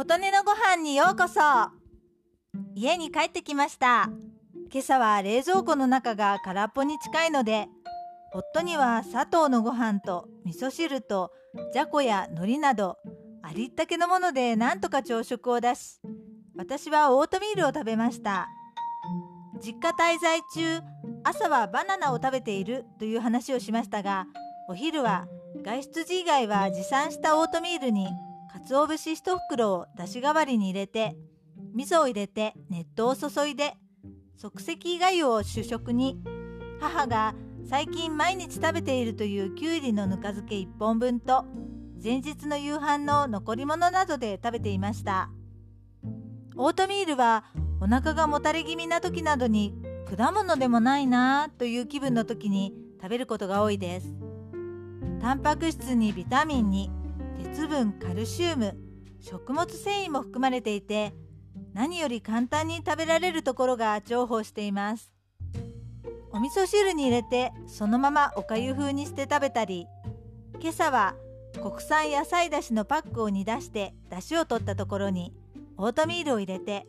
琴音のご飯にようこそ。家に帰ってきました。今朝は冷蔵庫の中が空っぽに近いので夫には砂糖のご飯と味噌汁とじゃこや海苔などありったけのものでなんとか朝食を出し私はオートミールを食べました。実家滞在中朝はバナナを食べているという話をしましたがお昼は外出時以外は持参したオートミールに鰹節1袋をだし代わりに入れて味噌を入れて熱湯を注いで即席粥を主食に。母が最近毎日食べているというきゅうりのぬか漬け1本分と前日の夕飯の残り物などで食べていました。オートミールはお腹がもたれ気味な時などに果物でもないなという気分の時に食べることが多いです。タンパク質にビタミンに鉄分カルシウム食物繊維も含まれていて何より簡単に食べられるところが重宝しています。お味噌汁に入れてそのままおかゆ風にして食べたり今朝は国産野菜だしのパックを煮出してだしを取ったところにオートミールを入れて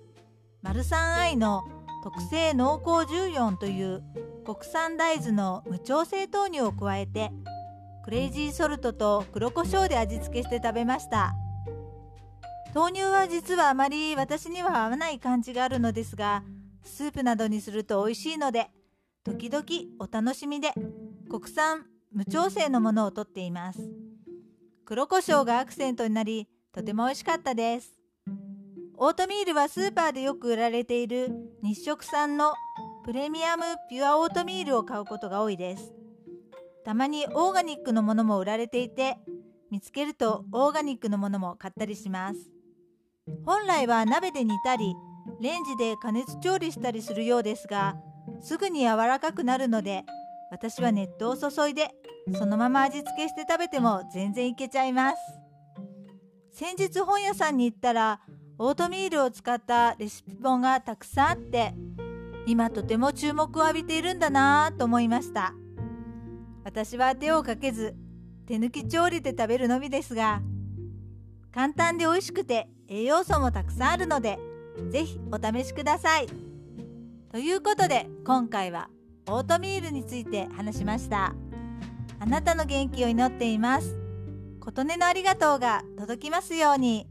マルサンアイの特製濃厚14という国産大豆の無調整豆乳を加えてクレイジーソルトと黒胡椒で味付けして食べました。豆乳は実はあまり私には合わない感じがあるのですがスープなどにすると美味しいので時々お楽しみで国産無調整のものをとっています。黒胡椒がアクセントになりとても美味しかったです。オートミールはスーパーでよく売られている日食産のプレミアムピュアオートミールを買うことが多いです。たまにオーガニックのものも売られていて見つけるとオーガニックのものも買ったりします。本来は鍋で煮たりレンジで加熱調理したりするようですがすぐに柔らかくなるので私は熱湯を注いでそのまま味付けして食べても全然いけちゃいます。先日本屋さんに行ったらオートミールを使ったレシピ本がたくさんあって今とても注目を浴びているんだなぁと思いました。私は手をかけず手抜き調理で食べるのみですが簡単で美味しくて栄養素もたくさんあるので是非お試しください。ということで今回はオートミールについて話しました。あなたの元気を祈っています。琴音のありがとうが届きますように。